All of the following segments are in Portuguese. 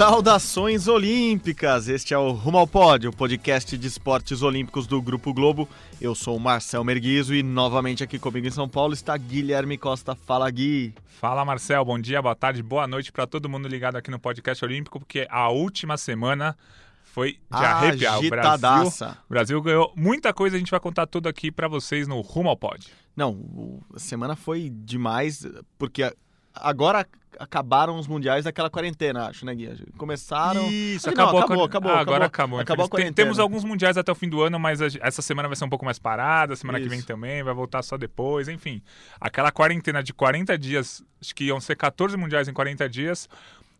Saudações olímpicas! Este é o Rumo ao Pódio, o podcast de esportes olímpicos do Grupo Globo. Eu sou o Marcel Merguizo e novamente aqui comigo em São Paulo está Guilherme Costa. Fala, Gui! Fala, Marcel. Bom dia, boa tarde, boa noite para todo mundo ligado aqui no podcast olímpico, porque a última semana foi de arrepiar. O Brasil, o Brasil ganhou muita coisa, a gente vai contar tudo aqui para vocês no Rumo ao Pódio. Não, a semana foi demais, porque agora acabaram os mundiais daquela quarentena, acho, né, Guia? Começaram. Isso, acabou, não, acabou, acabou, ah, Agora acabou. Acabou, acabou a quarentena. Temos alguns mundiais até o fim do ano, mas essa semana vai ser um pouco mais parada, semana Isso. que vem também, vai voltar só depois, enfim. Aquela quarentena de 40 dias, acho que iam ser 14 mundiais em 40 dias.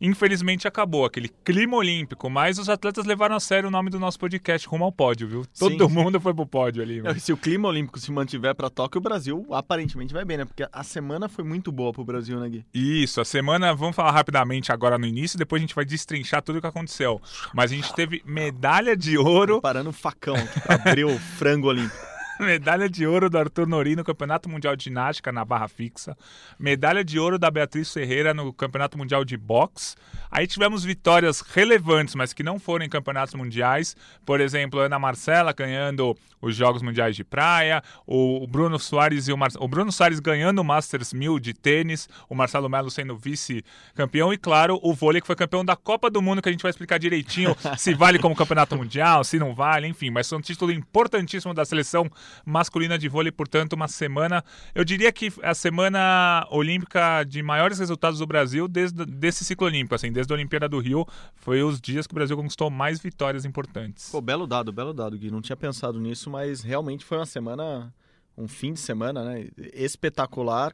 Infelizmente acabou aquele clima olímpico, mas os atletas levaram a sério o nome do nosso podcast rumo ao pódio, viu? Todo Sim. mundo foi pro pódio ali. Não, se o clima olímpico se mantiver para Tóquio, o Brasil aparentemente vai bem, né? Porque a semana foi muito boa pro Brasil, né, Gui? Isso, a semana, vamos falar rapidamente agora no início, depois a gente vai destrinchar tudo o que aconteceu. Mas a gente teve medalha de ouro. Parando o facão pra abrir o frango olímpico. Medalha de ouro do Arthur Nori no Campeonato Mundial de Ginástica na barra fixa. Medalha de ouro da Beatriz Ferreira no Campeonato Mundial de Boxe. Aí tivemos vitórias relevantes, mas que não foram em campeonatos mundiais. Por exemplo, Ana Marcela ganhando os Jogos Mundiais de Praia, o Bruno Soares e o, Mar... o Bruno Soares ganhando o Masters 1000 de tênis, o Marcelo Melo sendo vice-campeão e, claro, o vôlei que foi campeão da Copa do Mundo, que a gente vai explicar direitinho se vale como campeonato mundial, se não vale, enfim. Mas foi um título importantíssimo da seleção masculina de vôlei, portanto, uma semana, eu diria que a semana olímpica de maiores resultados do Brasil desde desse ciclo olímpico, assim, desde a Olimpíada do Rio, foi os dias que o Brasil conquistou mais vitórias importantes. Pô, belo dado, belo dado, Gui. Não tinha pensado nisso, mas realmente foi uma semana, um fim de semana, né? Espetacular.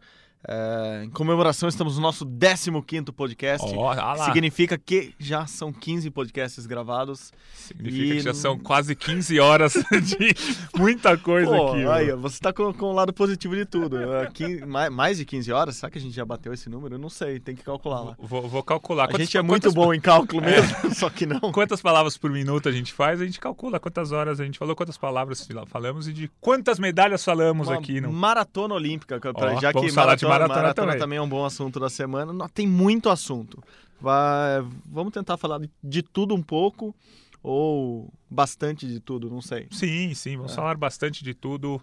É, em comemoração, estamos no nosso 15 podcast. Oh, ah. Significa que já são 15 podcasts gravados. Significa E que já são quase 15 horas de muita coisa Pô, aqui. aí, você tá com, com o lado positivo de tudo. É, quin- mais, mais de 15 horas? Será que a gente já bateu esse número? Eu não sei, tem que calcular lá. Vou, vou calcular. A Quantas- gente é muito bom em cálculo mesmo, só que não. Quantas palavras por minuto a gente faz, a gente calcula quantas horas a gente falou, quantas palavras fala- falamos e de quantas medalhas falamos Uma aqui no. maratona olímpica, pra- Ó, já que de maratona, maratona também. é um bom assunto da semana. Não, Tem muito assunto. Vai, vamos tentar falar de, tudo um pouco ou bastante de tudo, não sei. Sim, sim, vamos falar bastante de tudo.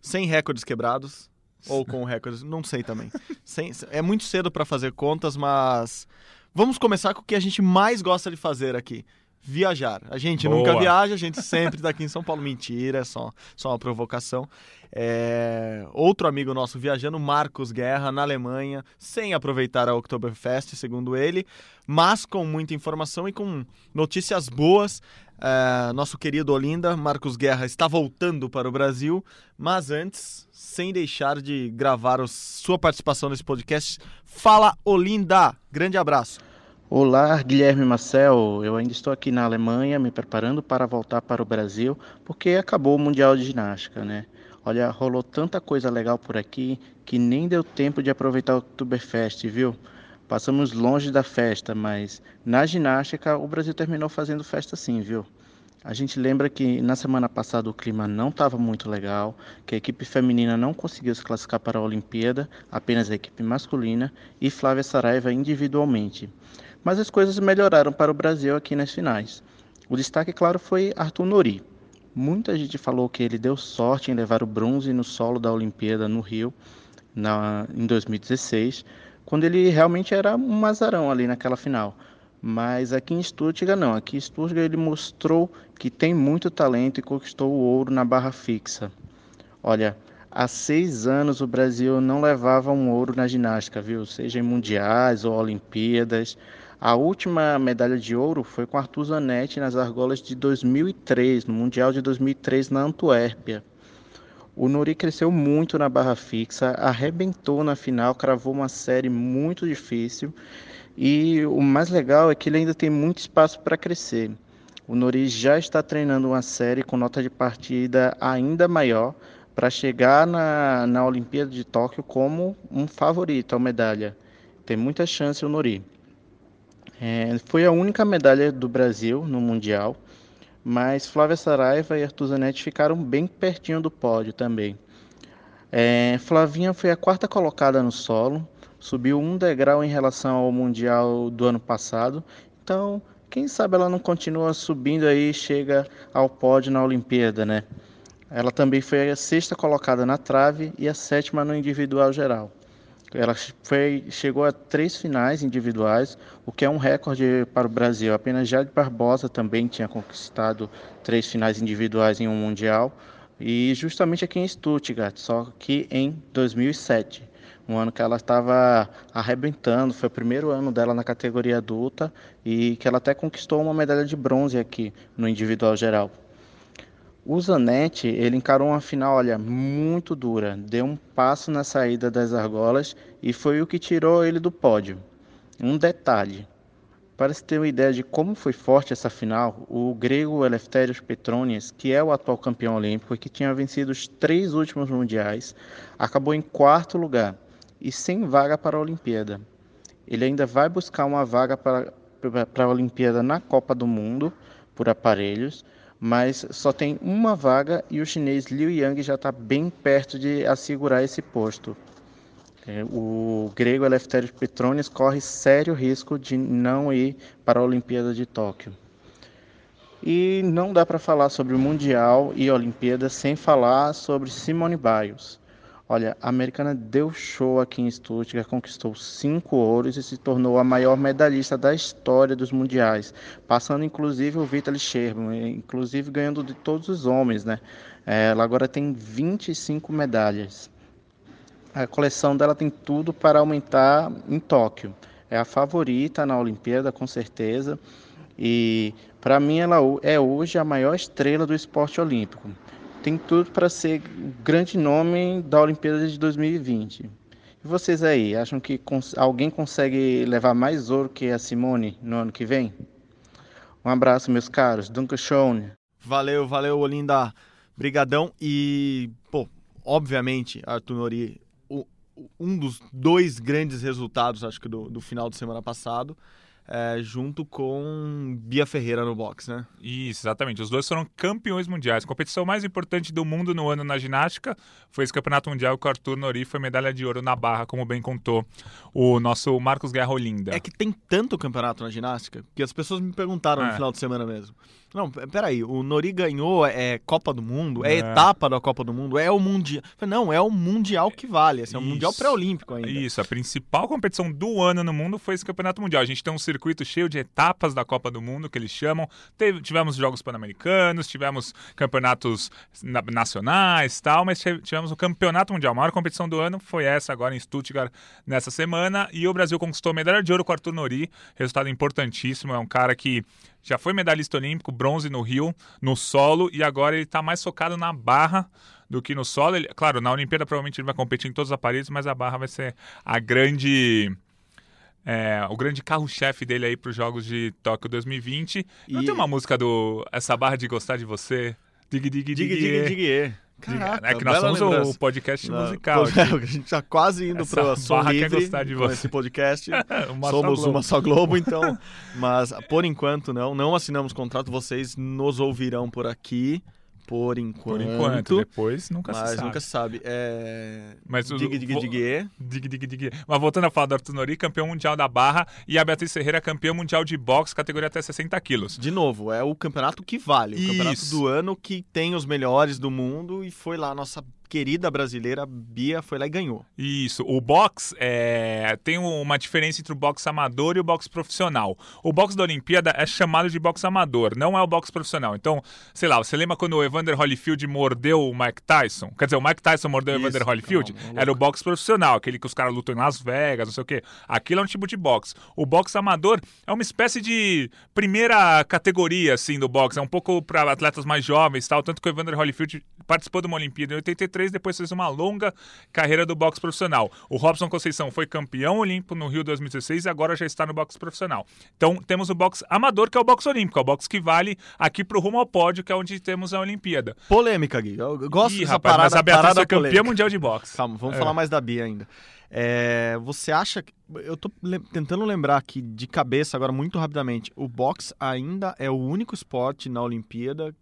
Sem recordes quebrados ou com recordes, não sei também. Sem- é muito cedo para fazer contas, mas vamos começar com o que a gente mais gosta de fazer aqui. Viajar. A gente Boa. nunca viaja, a gente sempre tá aqui em São Paulo. Mentira, é só, só uma provocação. É, Outro amigo nosso viajando, Marcos Guerra, na Alemanha, sem aproveitar a Oktoberfest, segundo ele, mas com muita informação e com notícias boas. É, Nosso querido Olinda, Marcos Guerra, está voltando para o Brasil, mas antes, sem deixar de gravar sua participação nesse podcast, fala Olinda. Grande abraço. Olá, Guilherme Marcel. Eu ainda estou aqui na Alemanha, me preparando para voltar para o Brasil, porque acabou o Mundial de Ginástica, né? Olha, rolou tanta coisa legal por aqui que nem deu tempo de aproveitar o Oktoberfest, viu? Passamos longe da festa, mas na ginástica o Brasil terminou fazendo festa sim, viu? A gente lembra que na semana passada o clima não estava muito legal, que a equipe feminina não conseguiu se classificar para a Olimpíada, apenas a equipe masculina e Flávia Saraiva individualmente. Mas as coisas melhoraram para o Brasil aqui nas finais. O destaque, claro, foi Arthur Nori. Muita gente falou que ele deu sorte em levar o bronze no solo da Olimpíada no Rio, na, em 2016, quando ele realmente era um azarão ali naquela final. Mas aqui em Stuttgart não, aqui em Stuttgart ele mostrou que tem muito talento e conquistou o ouro na barra fixa. Olha, há seis anos o Brasil não levava um ouro na ginástica, viu? Seja em mundiais ou Olimpíadas. A última medalha de ouro foi com Arthur Zanetti nas argolas de 2003, no Mundial de 2003 na Antuérpia. O Nori cresceu muito na barra fixa, arrebentou na final, cravou uma série muito difícil e o mais legal é que ele ainda tem muito espaço para crescer. O Nori já está treinando uma série com nota de partida ainda maior para chegar na, na Olimpíada de Tóquio como um favorito à medalha. Tem muita chance o Nori. É, foi a única medalha do Brasil no Mundial, mas Flávia Saraiva e Arthur Zanetti ficaram bem pertinho do pódio também. É, Flavinha foi a quarta colocada no solo, subiu um degrau em relação ao Mundial do ano passado, então quem sabe ela não continua subindo aí e chega ao pódio na Olimpíada, né? Ela também foi a sexta colocada na trave e a sétima no individual geral. Ela foi, chegou a três finais individuais, o que é um recorde para o Brasil. Apenas Jade Barbosa também tinha conquistado três finais individuais em um Mundial, e justamente aqui em Stuttgart, só que em 2007. Um ano que ela estava arrebentando, foi o primeiro ano dela na categoria adulta e que ela até conquistou uma medalha de bronze aqui no individual geral. O Zanetti, ele encarou uma final, olha, muito dura, deu um passo na saída das argolas e foi o que tirou ele do pódio. Um detalhe, para se ter uma ideia de como foi forte essa final, o grego Eleftherios Petronias, que é o atual campeão olímpico e que tinha vencido os três últimos mundiais, acabou em quarto lugar e sem vaga para a Olimpíada. Ele ainda vai buscar uma vaga para, para a Olimpíada na Copa do Mundo por aparelhos, mas só tem uma vaga e o chinês Liu Yang já está bem perto de assegurar esse posto. É, o grego Eleftherios Petronis corre sério risco de não ir para a Olimpíada de Tóquio. E não dá para falar sobre o Mundial e Olimpíada sem falar sobre Simone Biles. Olha, a americana deu show aqui em Stuttgart, conquistou cinco ouros e se tornou a maior medalhista da história dos mundiais, passando inclusive o Vitaly Sherman, inclusive ganhando de todos os homens, né? Ela agora tem 25 medalhas. A coleção dela tem tudo para aumentar em Tóquio. É a favorita na Olimpíada, com certeza. E para mim ela é hoje a maior estrela do esporte olímpico tem tudo para ser grande nome da Olimpíada de 2020. E vocês aí, acham que cons alguém consegue levar mais ouro que a Simone no ano que vem? Um abraço, meus caros. Duncan Schoen. Valeu, valeu, Olinda. Brigadão. E, pô, obviamente, Arthur Nori, o, um dos dois grandes resultados, acho que, do, do final de semana passado é, junto com Bia Ferreira no boxe, né? Isso, exatamente. Os dois foram campeões mundiais. A competição mais importante do mundo no ano na ginástica foi esse campeonato mundial que o Arthur Nori foi medalha de ouro na barra, como bem contou o nosso Marcos Guerra Olinda. É que tem tanto campeonato na ginástica que as pessoas me perguntaram é. no final de semana mesmo. Não, peraí, o Nori ganhou é Copa do Mundo, é, é, etapa da Copa do Mundo, é o Mundial. Não, é o Mundial que vale, assim, é o Mundial pré-olímpico ainda. Isso, a principal competição do ano no mundo foi esse Campeonato Mundial. A gente tem um circuito cheio de etapas da Copa do Mundo, que eles chamam. Teve, tivemos Jogos Pan-Americanos, tivemos campeonatos na, nacionais tal, mas tivemos o Campeonato Mundial. A maior competição do ano foi essa agora em Stuttgart nessa semana. E o Brasil conquistou medalha de ouro com o Arthur Nori, resultado importantíssimo. É um cara que já foi medalhista olímpico, bronze no Rio, no solo, e agora ele está mais focado na barra do que no solo. Ele, claro, na Olimpíada provavelmente ele vai competir em todos os aparelhos, mas a barra vai ser a grande. É, o grande carro-chefe dele aí para os Jogos de Tóquio 2020. E... Não tem uma música do Essa Barra de Gostar de Você? Dig, dig, dig, dig, dig, dig. Caraca, é que nós somos lembrança. o podcast Não, musical. a gente está quase indo para Som Livre quer de você. esse podcast. uma somos uma só Globo, então. Mas por enquanto não, não assinamos contrato. Vocês nos ouvirão por aqui. Por enquanto. Por enquanto. Depois nunca se sabe. Mas nunca sabe. É... Mas dig, dig, dig, dig, dig, dig, dig. Mas voltando a falar do Arthur Nori, campeão mundial da barra, e a Beatriz Ferreira, campeã mundial de boxe, categoria até 60 quilos. De novo, é o campeonato que vale. O Isso. campeonato do ano que tem os melhores do mundo e foi lá a nossa querida brasileira Bia foi lá e ganhou. Isso. O box é... tem uma diferença entre o boxe amador e o boxe profissional. O boxe da Olimpíada é chamado de boxe amador, não é o boxe profissional. Então, sei lá, você lembra quando o Evander Holyfield mordeu o Mike Tyson? Quer dizer, o Mike Tyson mordeu Isso, o Evander Holyfield? Calma, Era o boxe profissional, aquele que os caras lutam em Las Vegas, não sei o quê. Aquilo é um tipo de boxe. O boxe amador é uma espécie de primeira categoria, assim, do boxe. É um pouco para atletas mais jovens tal. Tanto que o Evander Holyfield participou de uma Olimpíada em 83 2003, depois fez uma longa carreira do boxe profissional. O Robson Conceição foi campeão olímpico no Rio 2016 e agora já está no boxe profissional. Então temos o boxe amador, que é o boxe olímpico, é o boxe que vale aqui pro rumo ao pódio, que é onde temos a Olimpíada. Polêmica, Gui. Eu gosto Ih, dessa rapaz, parada, mas a Beatriz parada foi campeã polêmica. mundial de boxe. Calma, vamos É. falar mais da Bia ainda. É, você acha que. Eu tô le- tentando lembrar aqui de cabeça agora, muito rapidamente. O boxe ainda é o único esporte na Olimpíada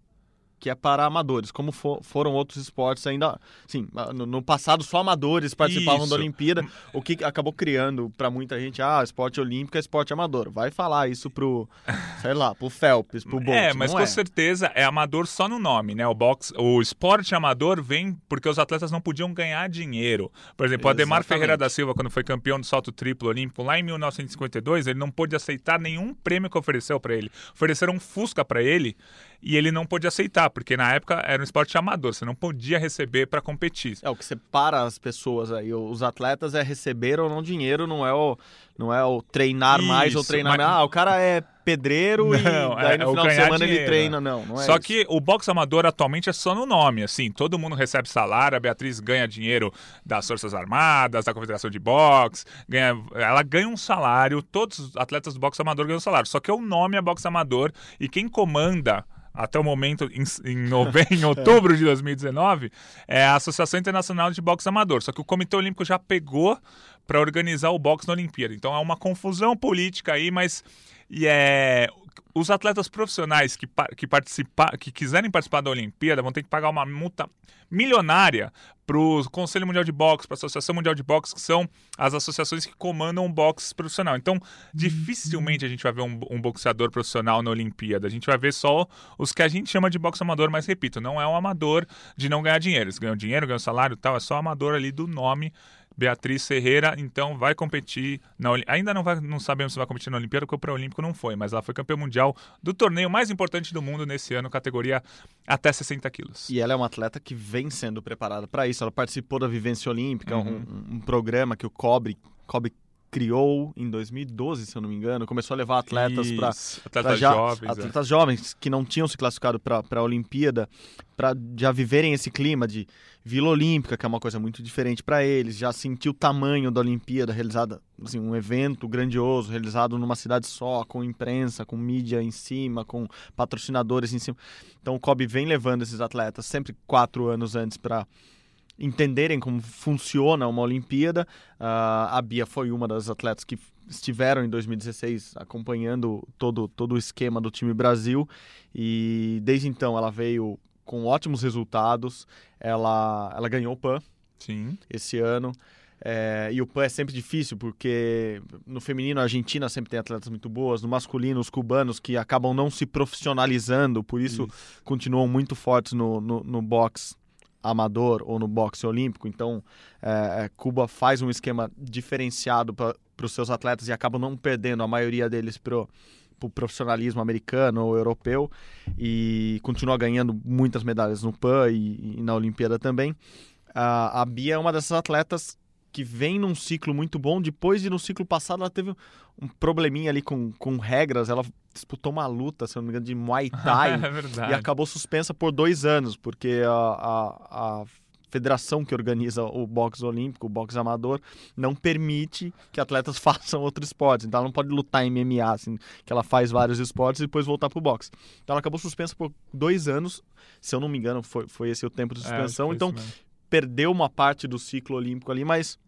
que é para amadores, como fo- foram outros esportes ainda. Sim, no, no passado só amadores participavam Isso. da Olimpíada, o que acabou criando para muita gente, ah, esporte olímpico é esporte amador. Vai falar isso pro, sei lá, pro Phelps, pro Bolt. É, mas com é. certeza é amador só no nome, né? O boxe, o esporte amador vem porque os atletas não podiam ganhar dinheiro. Por exemplo, o Ademar. Ferreira da Silva, quando foi campeão do salto triplo olímpico lá em 1952, ele não pôde aceitar nenhum prêmio que ofereceu para ele. Ofereceram um Fusca para ele e ele não pôde aceitar, porque na época era um esporte amador, você não podia receber para competir. É, o que separa as pessoas aí, os atletas é receber ou não dinheiro, não é o, não é o treinar mais ou Isso, treinar mas- menos. Ah, o cara é pedreiro e Não, daí é- no é final de semana ele dinheiro, treina. Não, não é Só isso. que o boxe amador atualmente é só no nome, assim, todo mundo recebe salário, a Beatriz ganha dinheiro das Forças Armadas, da Confederação de Boxe, ganha, ela ganha um salário, todos os atletas do boxe amador ganham um salário, só que o nome é boxe amador e quem comanda até o momento, em, em, nove... em outubro de 2019, é a Associação Internacional de Boxe Amador. Só que o Comitê Olímpico já pegou para organizar o boxe na Olimpíada. Então é uma confusão política aí, mas e é os atletas profissionais que, que participar, que quiserem participar da Olimpíada vão ter que pagar uma multa milionária para o Conselho Mundial de Boxe, para a Associação Mundial de Boxe, que são as associações que comandam o boxe profissional. Então, dificilmente a gente vai ver um, um boxeador profissional na Olimpíada. A gente vai ver só os que a gente chama de boxe amador, mas repito, não é um amador de não ganhar dinheiro. Eles ganham dinheiro, ganham salário e tal, é só amador ali do nome. Beatriz Ferreira, então, vai competir na Oli- Ainda não, vai, não sabemos se vai competir na Olimpíada, porque o pré-olímpico não foi, mas ela foi campeã mundial do torneio mais importante do mundo nesse ano, categoria até 60 quilos. E ela é uma atleta que vem sendo preparada para isso. Ela participou da Vivência Olímpica, Uhum. um, um programa que o Cobre, Cobre criou em 2012, se eu não me engano. Começou a levar atletas para atletas já- jovens. é. atletas jovens que não tinham se classificado para a Olimpíada, para já viverem esse clima de Vila Olímpica, que é uma coisa muito diferente para eles, já sentir o tamanho da Olimpíada realizada, assim, um evento grandioso, realizado numa cidade só, com imprensa, com mídia em cima, com patrocinadores em cima. Então o COB vem levando esses atletas sempre quatro anos antes para entenderem como funciona uma Olimpíada. Ah, a Bia foi uma das atletas que estiveram em 2016 acompanhando todo, todo o esquema do time Brasil e desde então ela veio com ótimos resultados. Ela, ela ganhou o PAN Sim. esse ano. É, e o PAN é sempre difícil, porque no feminino a Argentina sempre tem atletas muito boas, no masculino os cubanos que acabam não se profissionalizando, por isso, continuam muito fortes no, no, no boxe amador ou no boxe olímpico. Então, é, é, Cuba faz um esquema diferenciado para os seus atletas e acaba não perdendo a maioria deles pro pro profissionalismo americano ou europeu e continua ganhando muitas medalhas no PAN e, e na Olimpíada também. A, a Bia é uma dessas atletas que vem num ciclo muito bom. Depois de no ciclo passado ela teve um probleminha ali com, com regras. Ela disputou uma luta, se não me engano, de Muay Thai é verdade. e acabou suspensa por dois anos, porque a, a, a federação que organiza o boxe olímpico, o boxe amador, não permite que atletas façam outros esportes. Então ela não pode lutar em MMA, assim, que ela faz vários esportes e depois voltar pro boxe. Então ela acabou suspensa por dois anos, se eu não me engano, foi, foi esse o tempo de É, suspensão. foi então perdeu uma parte do ciclo olímpico ali, mas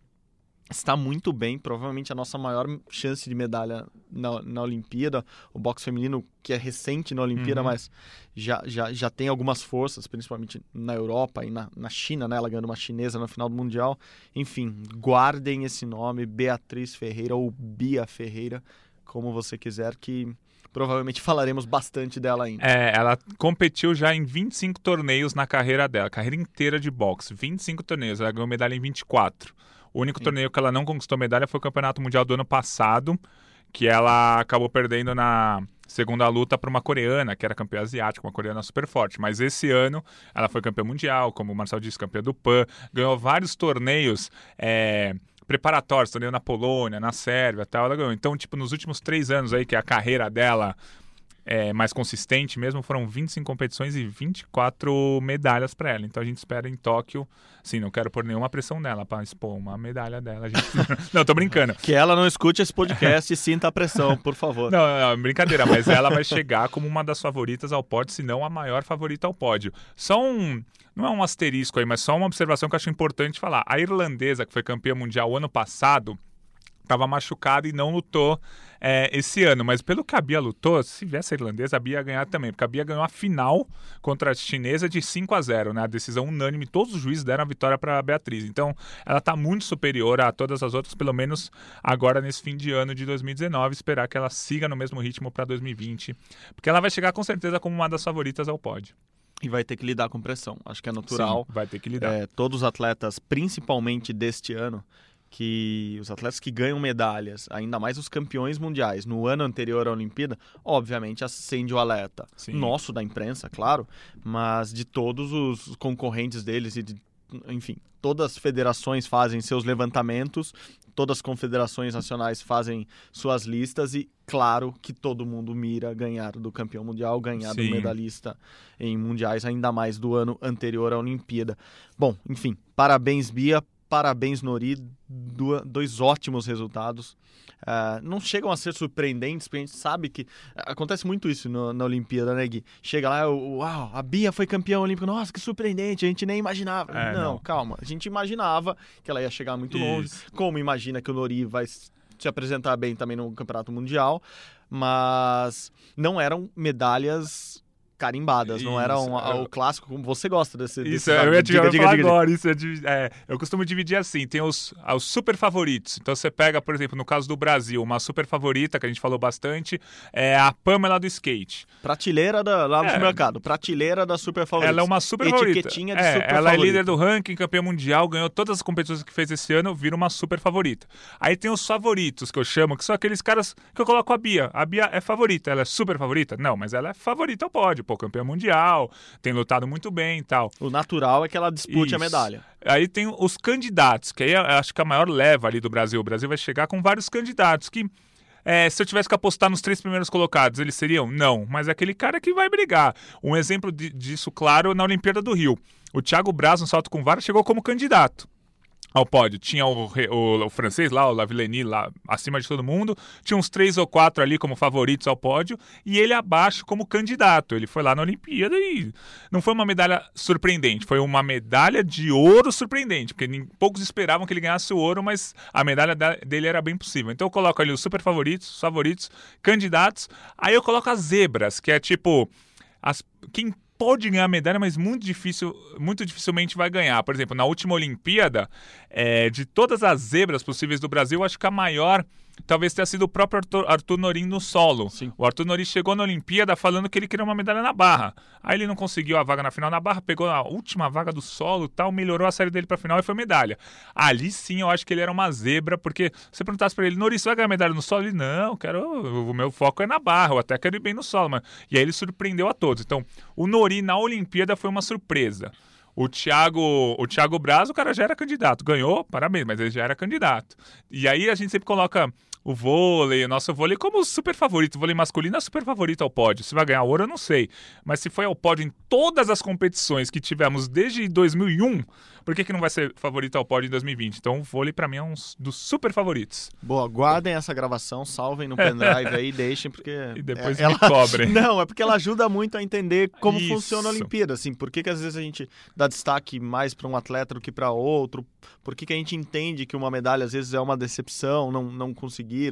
está muito bem, provavelmente a nossa maior chance de medalha na, na Olimpíada, o boxe feminino que é recente na Olimpíada, Uhum. mas já, já, já tem algumas forças, principalmente na Europa e na, na China, né, ela ganhando uma chinesa na final do Mundial, enfim, guardem esse nome, Beatriz Ferreira ou Bia Ferreira, como você quiser, que provavelmente falaremos bastante dela ainda. É, ela competiu já em 25 torneios na carreira dela, carreira inteira de boxe. 25 torneios, ela ganhou medalha em 24. O único torneio que ela não conquistou medalha foi o Campeonato Mundial do ano passado, que ela acabou perdendo na segunda luta para uma coreana, que era campeã asiática, uma coreana super forte. Mas esse ano ela foi campeã mundial, como o Marcel disse, campeã do PAN, ganhou vários torneios. é, preparatórios, torneio na Polônia, na Sérvia, tal, ela ganhou. Então, tipo, nos últimos três anos aí que é a carreira dela é, mais consistente mesmo, foram 25 competições e 24 medalhas para ela. Então a gente espera em Tóquio. Sim, não quero pôr nenhuma pressão nela para expor uma medalha dela. Gente... não, tô brincando. Que ela não escute esse podcast e sinta a pressão, por favor. Não, não, brincadeira, mas ela vai chegar como uma das favoritas ao pódio, se não a maior favorita ao pódio. Só um. Não é um asterisco aí, mas só uma observação que eu acho importante falar. A irlandesa, que foi campeã mundial ano passado, estava machucada e não lutou é, esse ano. Mas pelo que a Bia lutou, se viesse a irlandesa, a Bia ia ganhar também. Porque a Bia ganhou a final contra a chinesa de 5 a 0 né? A decisão unânime, todos os juízes deram a vitória para a Beatriz. Então, ela está muito superior a todas as outras, pelo menos agora nesse fim de ano de 2019. Esperar que ela siga no mesmo ritmo para 2020. Porque ela vai chegar com certeza como uma das favoritas ao pódio. E vai ter que lidar com pressão. Acho que é natural. Sim, vai ter que lidar. É, todos os atletas, principalmente deste ano, que os atletas que ganham medalhas, ainda mais os campeões mundiais, no ano anterior à Olimpíada, obviamente acende o alerta. Sim. Nosso, da imprensa, claro, mas de todos os concorrentes deles e de, enfim, todas as federações fazem seus levantamentos, todas as confederações nacionais fazem suas listas e claro que todo mundo mira ganhar do campeão mundial, ganhar Sim. do medalhista em mundiais, ainda mais do ano anterior à Olimpíada. Bom, enfim, parabéns Bia, parabéns Nori, do- dois ótimos resultados. Ah, não chegam a ser surpreendentes, porque a gente sabe que acontece muito isso no- na Olimpíada, né, Gui? Chega lá, uau, a Bia foi campeã olímpica, nossa, que surpreendente, a gente nem imaginava. É, não, não. calma, a gente imaginava que ela ia chegar muito longe, Isso. como imagina que o Nori vai se apresentar bem também no Campeonato Mundial, mas não eram medalhas carimbadas, não Isso, eram a- eu- o clássico, como você gosta desse... desse Isso, eu ia te Diga, diga, diga, agora. Isso é é, eu costumo dividir assim: tem os, ah, os super favoritos. Então você pega, por exemplo, no caso do Brasil, uma super favorita que a gente falou bastante é a Pamela do skate. Prateleira da, lá no É. supermercado. Prateleira da super favorita. Ela é uma super favorita. Etiquetinha de É, super ela é favorita. líder do ranking, campeã mundial, ganhou todas as competições que fez esse ano, vira uma super favorita. Aí tem os favoritos, que eu chamo, que são aqueles caras que eu coloco a Bia. A Bia é favorita, ela é super favorita? Não, mas ela é favorita ao pódio, pô, campeã mundial, tem lutado muito bem e tal. O natural é que ela dispute a Isso. medalha. Aí tem os candidatos, que aí eu acho que a maior leva ali do Brasil. O Brasil vai chegar com vários candidatos que. é, se eu tivesse que apostar nos três primeiros colocados, eles seriam? Não, mas é aquele cara que vai brigar. Um exemplo di- disso, claro, na Olimpíada do Rio. O Thiago Braz, no salto com vara, chegou como candidato ao pódio. Tinha o, o- o francês lá, o Lavillenie lá acima de todo mundo. Tinha uns três ou quatro ali como favoritos ao pódio. E ele abaixo como candidato. Ele foi lá na Olimpíada e não foi uma medalha surpreendente. Foi uma medalha de ouro surpreendente. Porque poucos esperavam que ele ganhasse o ouro, mas a medalha da- dele era bem possível. Então eu coloco ali os super favoritos, os favoritos, candidatos. Aí eu coloco as zebras, que é tipo... As, quem pode ganhar medalha, mas muito difícil, muito dificilmente vai ganhar. Por exemplo, na última Olimpíada, é, de todas as zebras possíveis do Brasil, acho que a maior talvez tenha sido o próprio Arthur, Arthur Norin no solo. Sim. O Arthur Norin chegou na Olimpíada falando que ele queria uma medalha na barra. Aí ele não conseguiu a vaga na final na barra, pegou a última vaga do solo e tal, melhorou a série dele pra final e foi medalha. Ali sim eu acho que ele era uma zebra, porque se você perguntasse pra ele, Norin, você vai ganhar medalha no solo? Ele, não, quero, o meu foco é na barra, eu até quero ir bem no solo. Mas... E aí ele surpreendeu a todos. Então, o Nori na Olimpíada foi uma surpresa. O Thiago, o Thiago Braz, o cara já era candidato. Ganhou, parabéns, mas ele já era candidato. E aí a gente sempre coloca o vôlei, o nosso vôlei, como super favorito. O vôlei masculino é super favorito ao pódio. Se vai ganhar ouro, eu não sei. Mas se foi ao pódio em todas as competições que tivemos desde 2001, por que, que não vai ser favorito ao pódio em 2020? Então o vôlei, pra mim, é um dos super favoritos. Boa, guardem essa gravação, salvem no pendrive aí, deixem, porque... E depois é- me cobrem. Não, é porque ela ajuda muito a entender como Isso. funciona a Olimpíada, assim, por que, que às vezes a gente dá destaque mais para um atleta do que para outro, por que, que a gente entende que uma medalha às vezes é uma decepção, não, não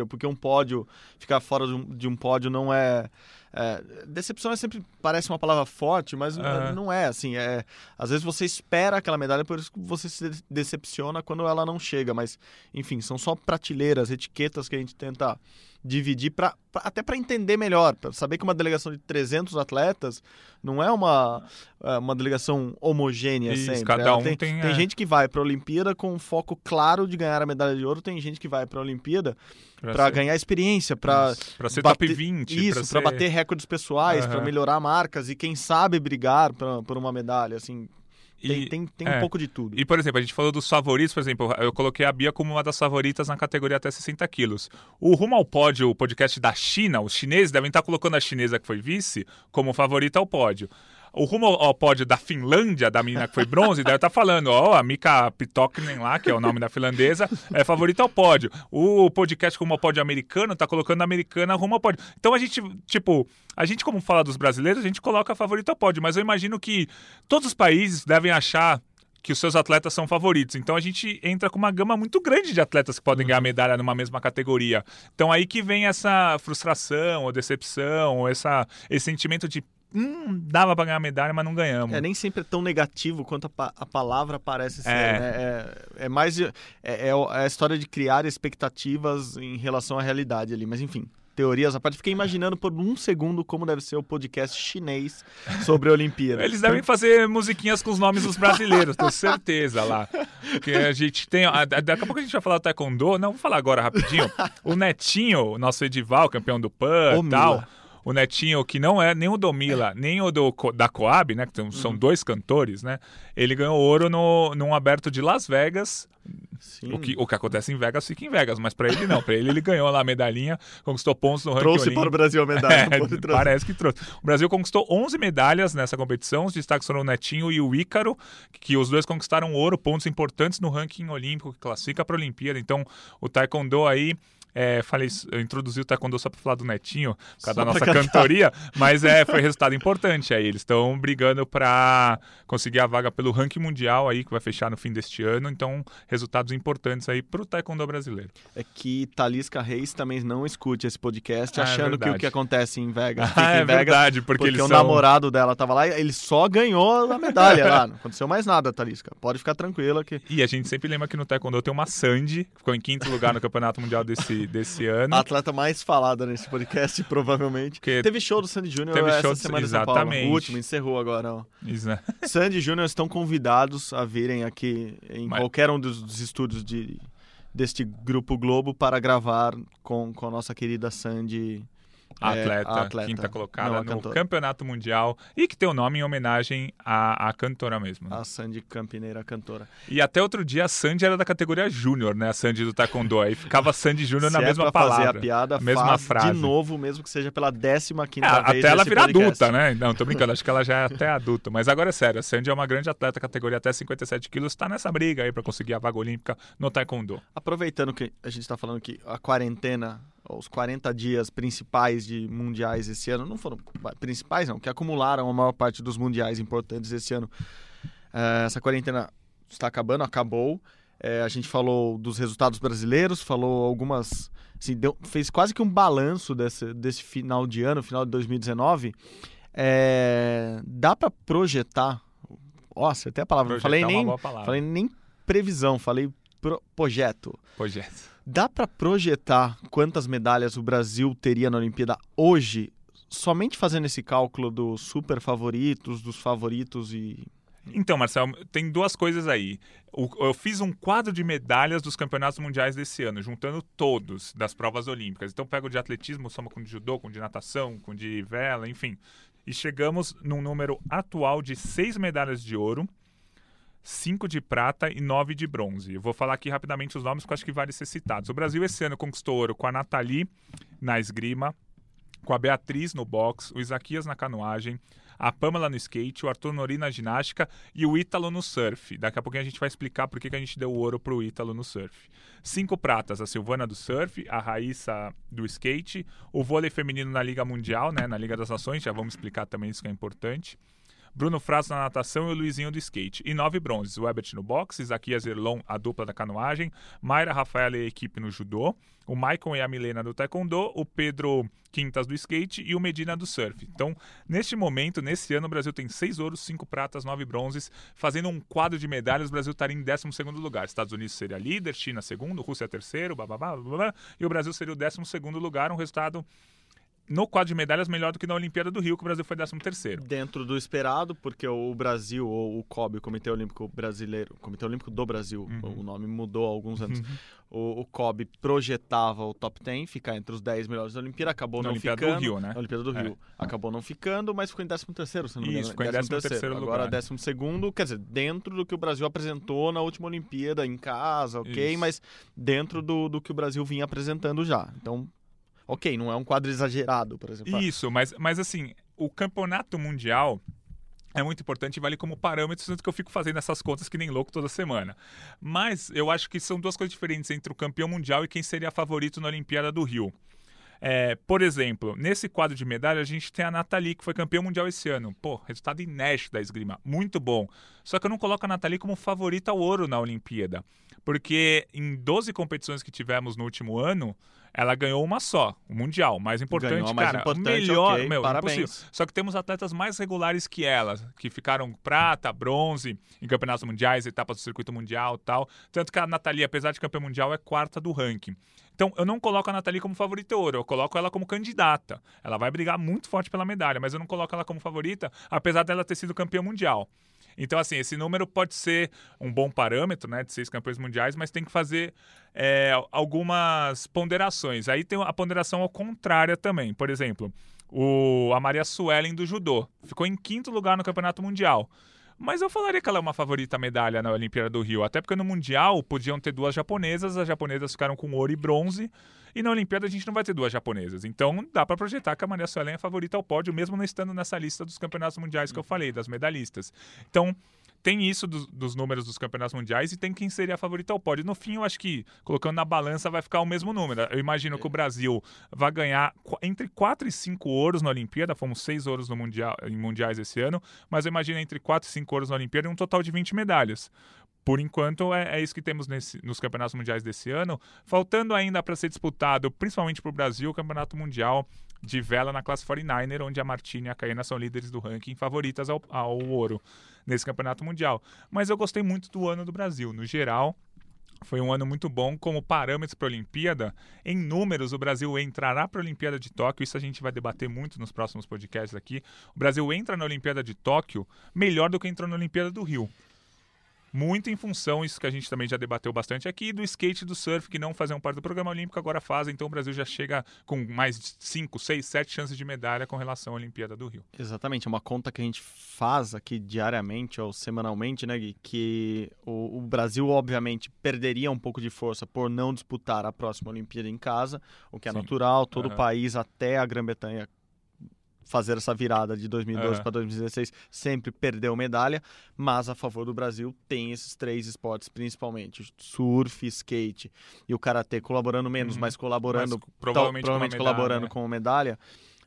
porque um pódio, ficar fora de um, de um pódio não é, é, Decepção é sempre, parece uma palavra forte, mas Aham. não é, assim, é... Às vezes você espera aquela medalha, por isso que você se decepciona quando ela não chega, mas, enfim, são só prateleiras, etiquetas que a gente tenta dividir pra, pra- até para entender melhor, para saber que uma delegação de 300 atletas não é uma, é, uma delegação homogênea Isso, sempre. cada um tem, tem, é. gente que vai para a Olimpíada com um foco claro de ganhar a medalha de ouro, tem gente que vai para a Olimpíada para ganhar experiência, para ser bater- top 20. isso, para ser... bater recordes pessoais, para Aham. melhorar marcas e quem sabe brigar pra, por uma medalha, assim. Tem, E- tem, tem é. um pouco de tudo. E, por exemplo, a gente falou dos favoritos, por exemplo, eu coloquei a Bia como uma das favoritas na categoria até 60 quilos. O Rumo ao Pódio, o podcast da China, os chineses devem estar colocando a chinesa que foi vice como favorita ao pódio. O Rumo ao Pódio da Finlândia, da menina que foi bronze, deve estar falando, ó, a Mika Pitokinen lá, que é o nome da finlandesa, é favorita ao pódio. O podcast Rumo ao Pódio americano tá colocando a americana rumo ao pódio. Então a gente, tipo, a gente como fala dos brasileiros, a gente coloca a favorita ao pódio, mas eu imagino que todos os países devem achar que os seus atletas são favoritos. Então a gente entra com uma gama muito grande de atletas que podem ganhar medalha numa mesma categoria. Então aí que vem essa frustração, ou decepção, ou essa, esse sentimento de hum, dava pra ganhar medalha, mas não ganhamos. É, nem sempre é tão negativo quanto a, pa- a palavra parece ser. É. né? É, é mais. de- É, é é a história de criar expectativas em relação à realidade ali. Mas enfim, teorias à parte. Fiquei imaginando por um segundo como deve ser o podcast chinês sobre a Olimpíada. Eles devem fazer musiquinhas com os nomes dos brasileiros, tenho certeza lá. Porque a gente tem. a- Daqui a pouco a gente vai falar do Taekwondo. Não, vou falar agora rapidinho. O Netinho, nosso Edival, campeão do PAN e tal. Mila. O Netinho, que não é nem o do Mila, nem o do, da Coab, né? Que são Uhum. dois cantores, né? Ele ganhou ouro no, num aberto de Las Vegas. Sim. O que, o que acontece em Vegas fica em Vegas, mas pra ele não. Pra ele, ele ganhou lá a medalhinha, conquistou pontos no ranking Trouxe olímpico. para o Brasil a medalha. É, parece que trouxe. O Brasil conquistou 11 medalhas nessa competição. Os destaques foram o Netinho e o Ícaro, que os dois conquistaram ouro, pontos importantes no ranking olímpico que classifica para a Olimpíada. Então, o Taekwondo aí. É, falei, eu introduzi o Taekwondo só para falar do Netinho, por causa Só da nossa cantoria, mas é, foi resultado importante aí. Eles estão brigando para conseguir a vaga pelo ranking mundial aí, que vai fechar no fim deste ano. Então, resultados importantes aí para o Taekwondo brasileiro. É que Talisca Reis também não escute esse podcast Ah, é achando que o que acontece em Vegas Ah, é Vegas. verdade, porque, Porque, o são... namorado dela tava lá e ele só ganhou a medalha lá. Não aconteceu mais nada, Talisca. Pode ficar tranquila que E a gente sempre lembra que no Taekwondo tem uma Sandy, que ficou em quinto lugar no Campeonato Mundial desse, desse ano. a atleta mais falada nesse podcast, provavelmente. Porque Teve show do Sandy Júnior teve essa show do- semana Paulo. exatamente. O último, encerrou agora. Ó. Isso, né? Sandy Júnior estão convidados a virem aqui em Mas- qualquer um dos, dos estúdios de, deste Grupo Globo para gravar com, com a nossa querida Sandy. A atleta, a atleta. quinta colocada Não, no. Campeonato Mundial e que tem o nome em homenagem à, à cantora mesmo. né? A Sandy Campineira, a cantora. E até outro dia a Sandy era da categoria Júnior, né? A Sandy do Taekwondo. Aí ficava Sandy Júnior na é mesma palavra. fazer a piada, mesma faz frase. de novo, mesmo que seja pela décima quinta É, vez até ela virar adulta, né? Não, tô brincando, acho que ela já é até adulta. Mas agora é sério, a Sandy é uma grande atleta, categoria até 57 quilos, tá nessa briga aí pra conseguir a vaga olímpica no Taekwondo. Aproveitando que a gente está falando que a quarentena, os 40 dias principais de mundiais esse ano, não foram principais não, que acumularam a maior parte dos mundiais importantes esse ano. Eh, essa quarentena está acabando, acabou. Eh, a gente falou dos resultados brasileiros, falou algumas... Assim, deu- fez quase que um balanço desse, desse final de ano, final de 2019. Eh, dá para projetar... Nossa, até a palavra, não falei Projetar é nem, palavra. falei nem previsão, falei pro, projeto. Projeto. Dá pra projetar quantas medalhas o Brasil teria na Olimpíada hoje, somente fazendo esse cálculo dos super favoritos, dos favoritos e. Então, Marcelo, tem duas coisas aí. Eu fiz um quadro de medalhas dos campeonatos mundiais desse ano, juntando todos das provas olímpicas. Então, pego de atletismo, soma com de judô, com de natação, com de vela, enfim. E chegamos num número atual de seis medalhas de ouro, cinco de prata e nove de bronze. Eu vou falar aqui rapidamente os nomes que eu acho que vale ser citados. O Brasil esse ano conquistou ouro com a Nathalie na esgrima, com a Beatriz no boxe, o Isaquias na canoagem, a Pamela no skate, o Arthur Nori na ginástica e o Ítalo no surf. Daqui a pouquinho a gente vai explicar por que que a gente deu o ouro pro Ítalo no surf. Cinco pratas, a Silvana do surf, a Raíssa do skate, o vôlei feminino na Liga Mundial, né, na Liga das Nações, já vamos explicar também isso que é importante. Bruno Fratos na natação e o Luizinho do skate. E nove bronzes, o Ebert no boxe, Isaquias Erlon, a dupla da canoagem, Mayra Rafaela e a equipe no judô, o Maicon e a Milena do taekwondo, o Pedro Quintas do skate e o Medina do surf. Então, neste momento, nesse ano, o Brasil tem seis ouros, cinco pratas, nove bronzes. Fazendo um quadro de medalhas, o Brasil estaria em 12 segundo lugar. Estados Unidos seria líder, China segundo, Rússia terceiro, bababá, babá, e o Brasil seria o 12 segundo lugar, um resultado no quadro de medalhas melhor do que na Olimpíada do Rio, que o Brasil foi 13 terceiro. Dentro do esperado, porque o Brasil, ou o COB, o Comitê Olímpico Brasileiro, Comitê Olímpico do Brasil, Uhum. o nome mudou há alguns anos, o, o COB projetava o top 10, ficar entre os 10 melhores da Olimpíada, acabou Na não Olimpíada do ficando. Rio, né? Olimpíada do É. Rio. Acabou não ficando, mas ficou em 13 terceiro, se não me engano. Isso, ficou em 13º Agora lugar. 12 segundo, quer dizer, dentro do que o Brasil apresentou na última Olimpíada, em casa, ok, Isso. mas dentro do, do que o Brasil vinha apresentando já. Então, ok, não é um quadro exagerado, por exemplo. Isso, mas, mas assim, o campeonato mundial é muito importante e vale como parâmetro, tanto que eu fico fazendo essas contas que nem louco toda semana. Mas eu acho que são duas coisas diferentes entre o campeão mundial e quem seria favorito na Olimpíada do Rio. É, por exemplo, nesse quadro de medalha, a gente tem a Nathalie, que foi campeã mundial esse ano. Pô, resultado inédito da esgrima. Muito bom. Só que eu não coloco a Nathalie como favorita ao ouro na Olimpíada. Porque em 12 competições que tivemos no último ano, ela ganhou uma só, o Mundial. Mais importante, Ganhou a mais cara. importante, melhor, ok, meu, parabéns. impossível. Só que temos atletas mais regulares que ela, que ficaram prata, bronze em campeonatos mundiais, etapas do circuito mundial e tal. Tanto que a Nathalie, apesar de campeã mundial, é quarta do ranking. Então, eu não coloco a Nathalie como favorita ouro, eu coloco ela como candidata. Ela vai brigar muito forte pela medalha, mas eu não coloco ela como favorita, apesar dela ter sido campeã mundial. Então, assim, esse número pode ser um bom parâmetro, né, de seis campeões mundiais, mas tem que fazer é, algumas ponderações. Aí tem a ponderação ao contrária também. Por exemplo, o, a Maria Suelen do judô ficou em quinto lugar no campeonato mundial. Mas eu falaria que ela é uma favorita medalha na Olimpíada do Rio. Até porque no Mundial podiam ter duas japonesas, as japonesas ficaram com ouro e bronze. E na Olimpíada a gente não vai ter duas japonesas. Então dá para projetar que a Maria Suelen é a favorita ao pódio, mesmo não estando nessa lista dos campeonatos mundiais que eu falei, das medalhistas. Então tem isso dos, dos números dos campeonatos mundiais e tem quem seria a favorita ao pódio. No fim, eu acho que colocando na balança vai ficar o mesmo número. Eu imagino que o Brasil vai ganhar entre 4 e 5 ouros na Olimpíada, fomos 6 ouros no mundial, em mundiais esse ano, mas eu imagino entre 4 e 5 ouros na Olimpíada e um total de 20 medalhas. Por enquanto, é, é isso que temos nesse- nos campeonatos mundiais desse ano. Faltando ainda para ser disputado, principalmente para o Brasil, o campeonato mundial de vela na classe 49er, onde a Martina e a Caena são líderes do ranking, favoritas ao, ao ouro nesse campeonato mundial. Mas eu gostei muito do ano do Brasil. No geral, foi um ano muito bom como parâmetros para a Olimpíada. Em números, o Brasil entrará para a Olimpíada de Tóquio. Isso a gente vai debater muito nos próximos podcasts aqui. O Brasil entra na Olimpíada de Tóquio melhor do que entrou na Olimpíada do Rio. Muito em função, isso que a gente também já debateu bastante aqui, do skate e do surf, que não faziam parte do programa olímpico, agora fazem. Então o Brasil já chega com mais 5, 6, 7 chances de medalha com relação à Olimpíada do Rio. Exatamente, é uma conta que a gente faz aqui diariamente ou semanalmente, né, Gui? Que o, o Brasil, obviamente, perderia um pouco de força por não disputar a próxima Olimpíada em casa, o que é Sim. natural, todo o Aham. país, até a Grã-Bretanha fazer essa virada de 2012 Aham. para 2016, sempre perdeu medalha, mas a favor do Brasil tem esses três esportes principalmente, surf, skate e o karatê colaborando menos, Uhum. mas colaborando Mas provavelmente, tal- com provavelmente medalha, colaborando né? com medalha,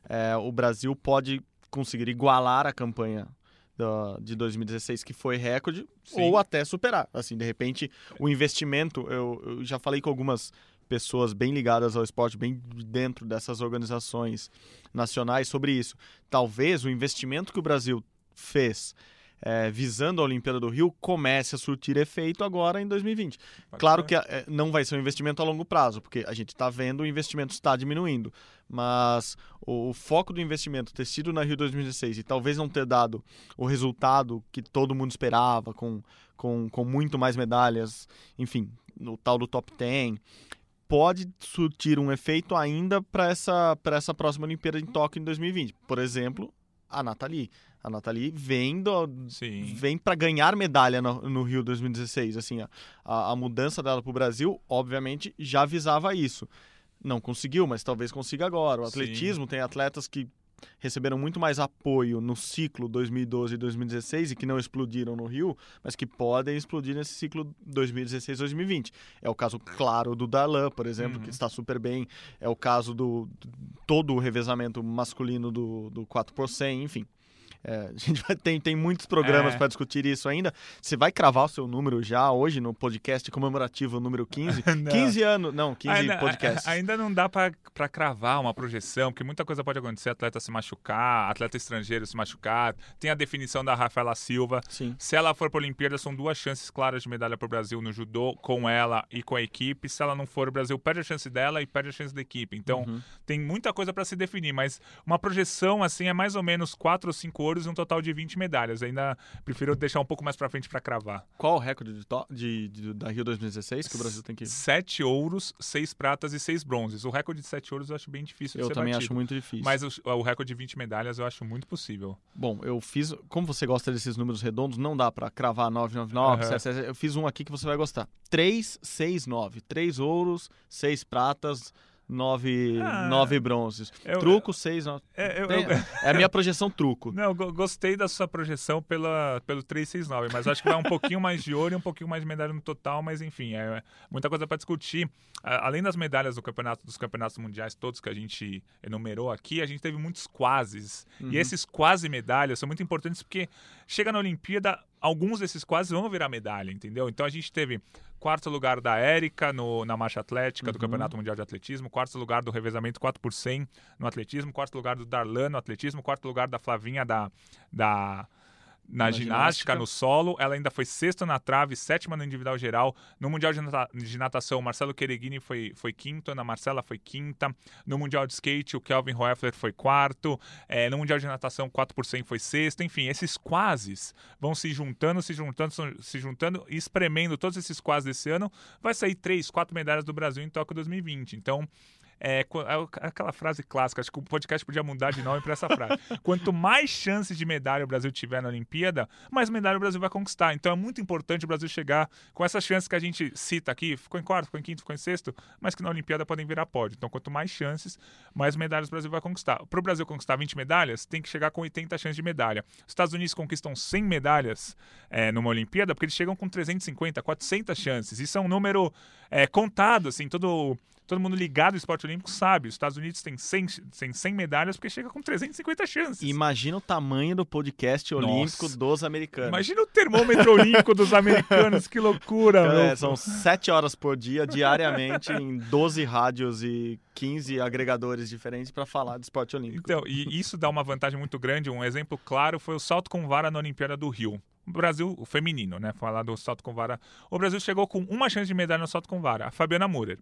é, o Brasil pode conseguir igualar a campanha da- de 2016, que foi recorde, Sim. ou até superar. Assim, de repente, o investimento, eu, eu já falei com algumas pessoas bem ligadas ao esporte, bem dentro dessas organizações nacionais sobre isso. Talvez o investimento que o Brasil fez é, visando a Olimpíada do Rio comece a surtir efeito agora em 2020. Pode Claro ser. que é, não vai ser um investimento a longo prazo, porque a gente está vendo o investimento está diminuindo. Mas o, o foco do investimento ter sido na Rio 2016 e talvez não ter dado o resultado que todo mundo esperava, com, com, com muito mais medalhas, enfim, no tal do top 10, pode surtir um efeito ainda para essa, pra essa próxima Olimpíada em Tóquio em 2020. Por exemplo, a Nathalie. A Nathalie vem, do, Sim. vem para ganhar medalha no, no Rio 2016. Assim, a, a, mudança dela para o Brasil, obviamente, já visava isso. Não conseguiu, mas talvez consiga agora. O Sim. atletismo tem atletas que receberam muito mais apoio no ciclo 2012 e 2016 e que não explodiram no Rio, mas que podem explodir nesse ciclo 2016-2020. É o caso claro do Darlan, por exemplo, Uhum. que está super bem. É o caso do, do todo o revezamento masculino do, do 4 por 100, enfim. É, a gente vai, tem, tem muitos programas É. para discutir isso ainda. Você vai cravar o seu número já hoje no podcast comemorativo número 15? Não. 15 anos, não, 15 ainda, podcasts. ainda não dá pra cravar uma projeção, porque muita coisa pode acontecer. Atleta se machucar, atleta estrangeiro se machucar. Tem a definição da Rafaela Silva. Sim. Se ela for para a Olimpíada, são duas chances claras de medalha para o Brasil no judô, com ela e com a equipe. Se ela não for, o Brasil perde a chance dela e perde a chance da equipe. Então, Uhum. tem muita coisa para se definir, mas uma projeção assim é mais ou menos quatro ou cinco ouros e um total de 20 medalhas. Ainda prefiro deixar um pouco mais para frente para cravar. Qual o recorde de, de- de- da Rio 2016 que o Brasil tem que. Sete ouros, seis pratas e seis bronzes. O recorde de sete ouros eu acho bem difícil de Eu ser também batido. acho muito difícil. Mas o, o recorde de 20 medalhas eu acho muito possível. Bom, eu fiz. Como você gosta desses números redondos, não dá pra cravar 999. Aham. 777. Eu fiz um aqui que você vai gostar. 369. Três ouros, seis pratas, nove, Ah. nove bronzes. Eu- truco, seis. no- É, eu- Tem- eu- é a minha projeção truco. Não, gostei da sua projeção pela, pelo 369, mas acho que vai um pouquinho mais de ouro e um pouquinho mais de medalha no total, mas enfim, é muita coisa para discutir. Além das medalhas do campeonato, dos campeonatos mundiais todos que a gente enumerou aqui, a gente teve muitos quases. E esses quase medalhas são muito importantes porque chega na Olimpíada, alguns desses quase vão virar medalha, entendeu? Então a gente teve quarto lugar da Érica no, na marcha atlética do Campeonato Mundial de Atletismo, quarto lugar do revezamento 4 por 100 no atletismo, quarto lugar do Darlan no atletismo, quarto lugar da Flavinha da, da na, Na ginástica, ginástica. no solo, ela ainda foi sexta na trave, sétima no individual geral. No Mundial de, nata- de Natação, Marcelo Quereguini foi, foi quinto, Ana Marcela foi quinta. No Mundial de Skate, o Kelvin Hoeffler foi quarto. É, no Mundial de Natação, 4 por 100 foi sexto. Enfim, esses quases vão se juntando, se juntando, se juntando e espremendo todos esses quases desse ano. Vai sair três, quatro medalhas do Brasil em Tóquio 2020. Então, é, é aquela frase clássica, acho que o podcast podia mudar de nome para essa frase. Quanto mais chances de medalha o Brasil tiver na Olimpíada, mais medalha o Brasil vai conquistar. Então é muito importante o Brasil chegar com essas chances que a gente cita aqui, ficou em quarto, ficou em quinto, ficou em sexto, mas que na Olimpíada podem virar pódio. Então quanto mais chances, mais medalhas o Brasil vai conquistar. Para o Brasil conquistar 20 medalhas, tem que chegar com 80 chances de medalha. Os Estados Unidos conquistam 100 medalhas é, numa Olimpíada porque eles chegam com 350, 400 chances. Isso é um número é, contado, assim, todo todo mundo ligado ao esporte olímpico sabe. Os Estados Unidos têm 100, tem 100 medalhas porque chega com 350 chances. Imagina o tamanho do podcast Nossa. olímpico dos americanos. Imagina o termômetro olímpico dos americanos, que loucura, É, meu. são 7 horas por dia, diariamente, em 12 rádios e 15 agregadores diferentes para falar de esporte olímpico. Então, e isso dá uma vantagem muito grande. Um exemplo claro foi o salto com vara na Olimpíada do Rio. O Brasil, o feminino, né? Falar do salto com vara. O Brasil chegou com uma chance de medalha no salto com vara, a Fabiana Murer.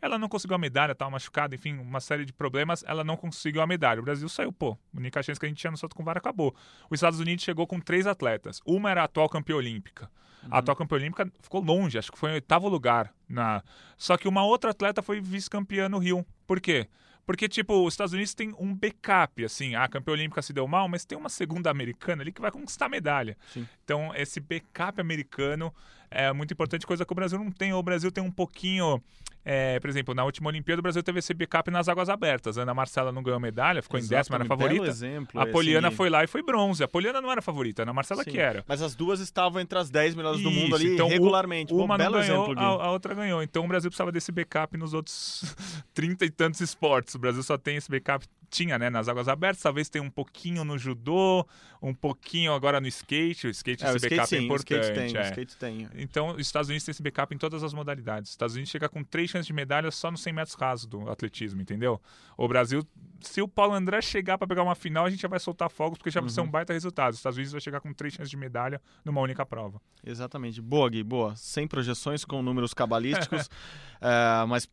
Ela não conseguiu a medalha, estava machucada, enfim, uma série de problemas. Ela não conseguiu a medalha. O Brasil saiu, pô. A única chance que a gente tinha no salto com vara acabou. Os Estados Unidos chegou com três atletas. Uma era a atual campeã olímpica. A atual campeã olímpica ficou longe, acho que foi em oitavo lugar. Na... Só que uma outra atleta foi vice-campeã no Rio. Por quê? Porque, tipo, os Estados Unidos tem um backup, assim, a campeã olímpica se deu mal, mas tem uma segunda americana ali que vai conquistar a medalha. Sim. Então, esse backup americano é muito importante, coisa que o Brasil não tem. O Brasil tem um pouquinho. É, por exemplo, na última Olimpíada, o Brasil teve esse backup nas águas abertas. A Ana Marcela não ganhou medalha, ficou em décima, era favorita. exemplo A Poliana foi lá e foi bronze. A Poliana não era favorita, a Ana Marcela Sim. que era. Mas as duas estavam entre as 10 melhores do mundo Isso, ali então, regularmente. Pô, Uma não belo ganhou, exemplo, a, a outra ganhou. Então o Brasil precisava desse backup nos outros 30 e tantos esportes. O Brasil só tem esse backup, tinha, né, nas águas abertas. Talvez tenha um pouquinho no judô, um pouquinho agora no skate. O skate, É, o esse skate backup sim, é o importante. skate tem, o é. skate tem. Então, os Estados Unidos tem esse backup em todas as modalidades. Os Estados Unidos chega com três chances de medalha só nos 100 metros rasos do atletismo, entendeu? O Brasil, se o Paulo André chegar para pegar uma final, a gente já vai soltar fogos, porque já vai ser Uhum. um baita resultado. Os Estados Unidos vai chegar com três chances de medalha numa única prova. Exatamente. Boa, Gui, boa. Sem projeções com números cabalísticos, é, mas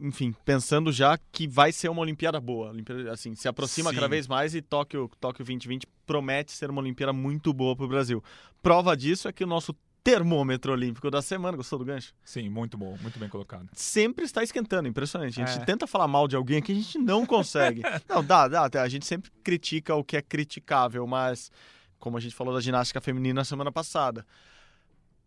enfim, pensando já que vai ser uma Olimpíada boa. Olimpíada, assim, se aproxima Sim. cada vez mais e Tóquio, Tóquio 2020 promete ser uma Olimpíada muito boa para o Brasil. Prova disso é que o nosso termômetro olímpico da semana, gostou do gancho? Sim, muito bom, muito bem colocado. Sempre está esquentando, impressionante. A gente É. tenta falar mal de alguém aqui, a gente não consegue. não, dá, dá, até a gente sempre critica o que é criticável, mas como a gente falou da ginástica feminina na semana passada.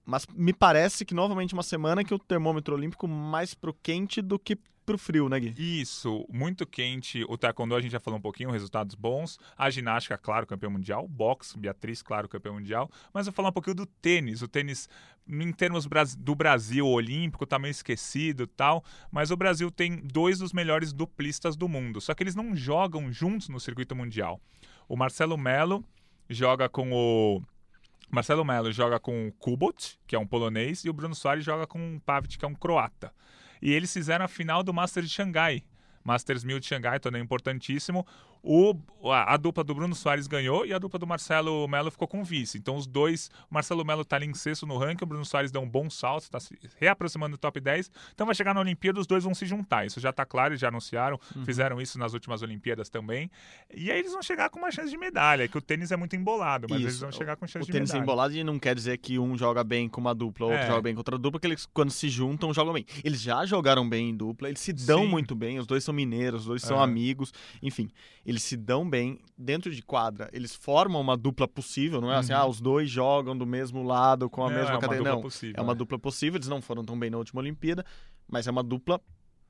Mas me parece que novamente uma semana que o termômetro olímpico mais pro quente do que pro frio, né, Gui? Isso, muito quente. O taekwondo a gente já falou um pouquinho, resultados bons. A ginástica, claro, campeão mundial. O boxe, Beatriz, claro, campeão mundial. Mas eu vou falar um pouquinho do tênis. O tênis, em termos do Brasil olímpico, tá meio esquecido tal. Mas o Brasil tem dois dos melhores duplistas do mundo. Só que eles não jogam juntos no circuito mundial. O Marcelo Melo joga com o Marcelo Melo joga com Kubot, que é um polonês, e o Bruno Soares joga com Pavic, que é um croata. E eles fizeram a final do Master de Xangai. Masters 1000 de Xangai, torneio importantíssimo. O, a, a, dupla do Bruno Soares ganhou e a dupla do Marcelo Melo ficou com vice. Então os dois, o Marcelo Melo está ali em sexto no ranking, o Bruno Soares deu um bom salto, está se reaproximando do top 10. Então vai chegar na Olimpíada, os dois vão se juntar. Isso já está claro, já anunciaram, uhum. fizeram isso nas últimas Olimpíadas também. E aí eles vão chegar com uma chance de medalha, que o tênis é muito embolado, mas isso. eles vão chegar com chance o de medalha. O tênis embolado e não quer dizer que um joga bem com uma dupla, outro é. joga bem com outra dupla, que eles quando se juntam jogam bem. Eles já jogaram bem em dupla, eles se dão Sim. muito bem, os dois são mineiros, os dois são amigos, enfim, eles se dão bem dentro de quadra. Eles formam uma dupla possível, não é assim, uhum. assim, ah, os dois jogam do mesmo lado com a não, mesma é cadeira. Não, possível, é uma é. dupla possível, eles não foram tão bem na última Olimpíada, mas é uma dupla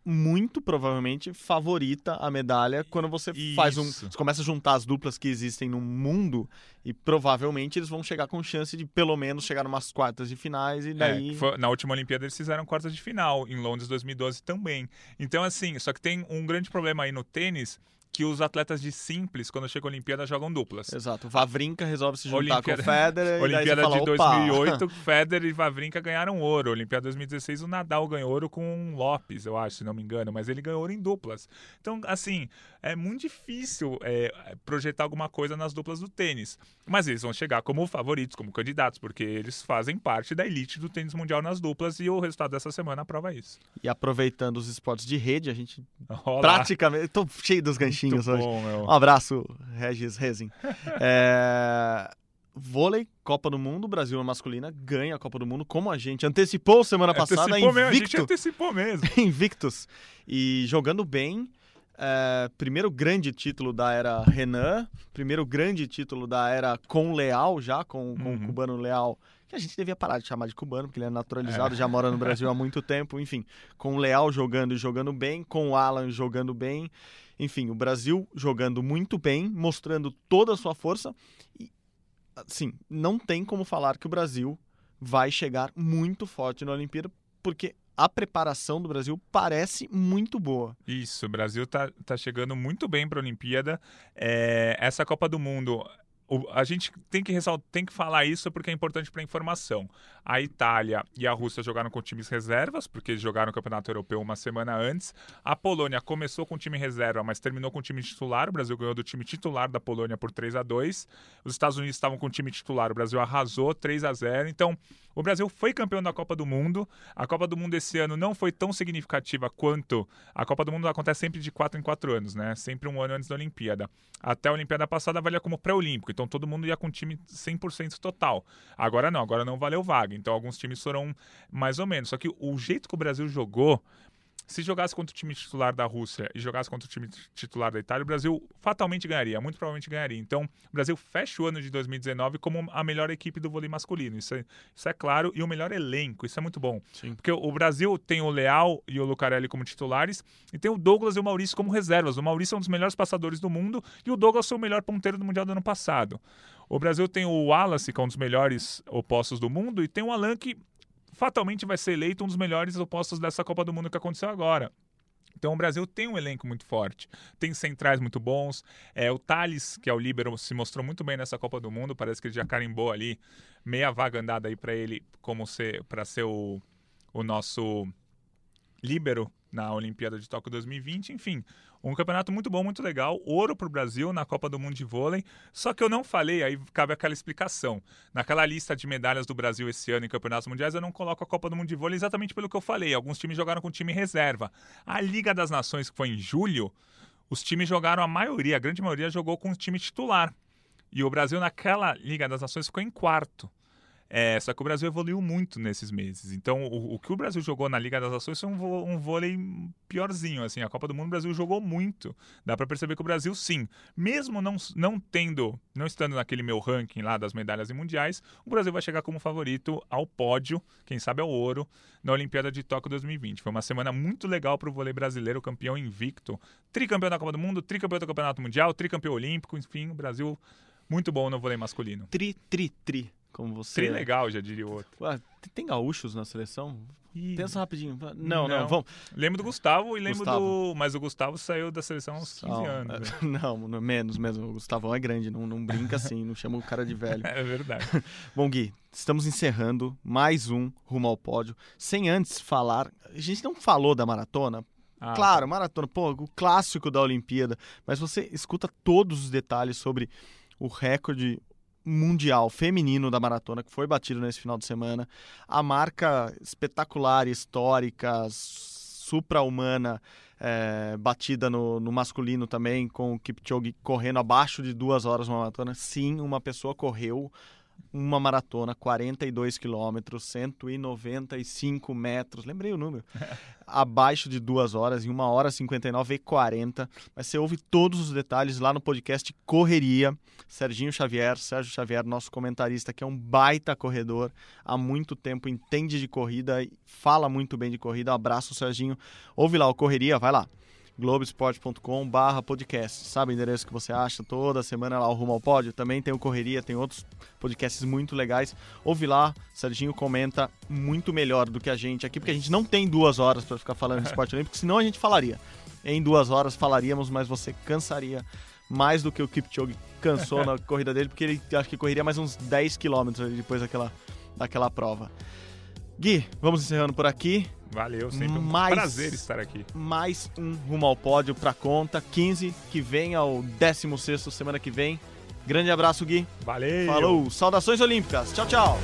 muito provavelmente favorita a medalha quando você Isso. faz um. Você começa a juntar as duplas que existem no mundo e provavelmente eles vão chegar com chance de pelo menos chegar umas quartas de finais e é, daí. É, foi, na última Olimpíada eles fizeram quartas de final, em Londres 2012 também. Então, assim, só que tem um grande problema aí no tênis que os atletas de simples, quando chega a Olimpíada, jogam duplas. Exato. Vavrinka resolve se juntar Olimpíada, com o Federer. Olimpíada fala, de 2008, Federer e Vavrinka ganharam ouro. Olimpíada 2016, o Nadal ganhou ouro com o Lopes, eu acho, se não me engano, mas ele ganhou ouro em duplas. Então, assim, é muito difícil é, projetar alguma coisa nas duplas do tênis. Mas eles vão chegar como favoritos, como candidatos, porque eles fazem parte da elite do tênis mundial nas duplas e o resultado dessa semana prova isso. E aproveitando os esportes de rede, a gente Olá. praticamente. Estou cheio dos ganchinhos hoje. Bom, um abraço, Regis Rezin. é... Vôlei, Copa do Mundo, Brasil masculina ganha a Copa do Mundo, como a gente antecipou semana passada, antecipou invicto. Mesmo, a gente antecipou mesmo. Invictus. E jogando bem. É, primeiro grande título da era Renan, primeiro grande título da era com Leal, já com, com uhum. o cubano Leal que a gente devia parar de chamar de cubano, porque ele é naturalizado, é. já mora no Brasil há muito tempo, enfim, com o Leal jogando e jogando bem, com o Alan jogando bem, enfim, o Brasil jogando muito bem, mostrando toda a sua força e, assim, não tem como falar que o Brasil vai chegar muito forte na Olimpíada, porque a preparação do Brasil parece muito boa. Isso, o Brasil tá, tá chegando muito bem para a Olimpíada. É, essa Copa do Mundo a gente tem que ressaltar, tem que falar isso porque é importante para a informação. A Itália e a Rússia jogaram com times reservas, porque jogaram o Campeonato Europeu uma semana antes. A Polônia começou com time reserva, mas terminou com time titular. O Brasil ganhou do time titular da Polônia por 3 a 2 Os Estados Unidos estavam com time titular, o Brasil arrasou 3 a 0 Então, o Brasil foi campeão da Copa do Mundo. A Copa do Mundo esse ano não foi tão significativa quanto a Copa do Mundo acontece sempre de 4 em 4 anos, né? Sempre um ano antes da Olimpíada. Até a Olimpíada passada valia como pré-olímpico. Então todo mundo ia com time 100% total. Agora não, agora não valeu vaga. Então alguns times foram mais ou menos. Só que o jeito que o Brasil jogou se jogasse contra o time titular da Rússia e jogasse contra o time titular da Itália, o Brasil fatalmente ganharia, muito provavelmente ganharia. Então, o Brasil fecha o ano de 2019 como a melhor equipe do vôlei masculino. Isso é, isso é claro. E o melhor elenco, isso é muito bom. Sim. Porque o Brasil tem o Leal e o Lucarelli como titulares e tem o Douglas e o Maurício como reservas. O Maurício é um dos melhores passadores do mundo e o Douglas foi o melhor ponteiro do Mundial do ano passado. O Brasil tem o Wallace, que é um dos melhores opostos do mundo, e tem o Alan, que fatalmente vai ser eleito um dos melhores opostos dessa Copa do Mundo que aconteceu agora. Então o Brasil tem um elenco muito forte, tem centrais muito bons. É, o Thales, que é o líbero, se mostrou muito bem nessa Copa do Mundo. Parece que ele já carimbou ali meia vaga andada aí para ele como ser para ser o, o nosso líbero na Olimpíada de Tóquio 2020. Enfim, um campeonato muito bom, muito legal. Ouro para o Brasil na Copa do Mundo de Vôlei. Só que eu não falei, aí cabe aquela explicação. Naquela lista de medalhas do Brasil esse ano em campeonatos mundiais, eu não coloco a Copa do Mundo de Vôlei exatamente pelo que eu falei. Alguns times jogaram com time reserva. A Liga das Nações, que foi em julho, os times jogaram, a maioria, a grande maioria, jogou com o time titular. E o Brasil, naquela Liga das Nações, ficou em quarto. É, só que o Brasil evoluiu muito nesses meses. Então, o, o que o Brasil jogou na Liga das Nações foi um, um vôlei piorzinho. Assim, a Copa do Mundo o Brasil jogou muito. Dá para perceber que o Brasil, sim, mesmo não, não tendo, não estando naquele meu ranking lá das medalhas mundiais, o Brasil vai chegar como favorito ao pódio, quem sabe ao ouro, na Olimpíada de Tóquio 2020. Foi uma semana muito legal para o vôlei brasileiro, campeão invicto, tricampeão da Copa do Mundo, tricampeão do Campeonato Mundial, tricampeão olímpico, enfim, o Brasil muito bom no vôlei masculino. Tri, tri, tri. Como você. Tri legal, já diria o outro. Ué, tem- gaúchos na seleção? Ih, Pensa rapidinho. Não, não, Não. vamos. Lembro do Gustavo e lembro Gustavo. do. Mas o Gustavo saiu da seleção aos 15 Não, anos. né? é, não, não, menos mesmo. O Gustavão é grande, não, não brinca assim, não chama o cara de velho. É verdade. Bom, Gui, estamos encerrando mais um Rumo ao Pódio. Sem antes falar. A gente não falou da maratona. Ah, claro, maratona, pô, o clássico da Olimpíada. Mas você escuta todos os detalhes sobre o recorde mundial feminino da maratona que foi batido nesse final de semana. A marca espetacular, histórica, supra-humana. é, batida no, no masculino também, com o Kipchoge correndo abaixo de duas horas uma maratona. Sim, uma pessoa correu uma maratona, 42 quilômetros, 195 metros, lembrei o número, abaixo de duas horas, em 1 hora 59 e 40. Mas você ouve todos os detalhes lá no podcast Correria. Serginho Xavier, Sérgio Xavier, nosso comentarista, que é um baita corredor, há muito tempo entende de corrida e fala muito bem de corrida. Um abraço, Serginho. Ouve lá o Correria, vai lá globesport.com barra podcast. Sabe o endereço que você acha? Toda semana lá o Rumo ao Pódio. Também tem o Correria, tem outros podcasts muito legais. Ouve lá, Serginho comenta muito melhor do que a gente aqui, porque a gente não tem duas horas para ficar falando de esporte olímpico, senão a gente falaria. Em duas horas falaríamos, mas você cansaria mais do que o Kipchoge cansou na corrida dele, porque ele acho que correria mais uns 10 quilômetros depois daquela, daquela prova. Gui, vamos encerrando por aqui. Valeu, sempre um Mais- prazer estar aqui. mais um rumo ao pódio pra conta. 15 que vem ao 16 semana que vem. Grande abraço, Gui. Valeu! Falou. Saudações olímpicas. Tchau, tchau.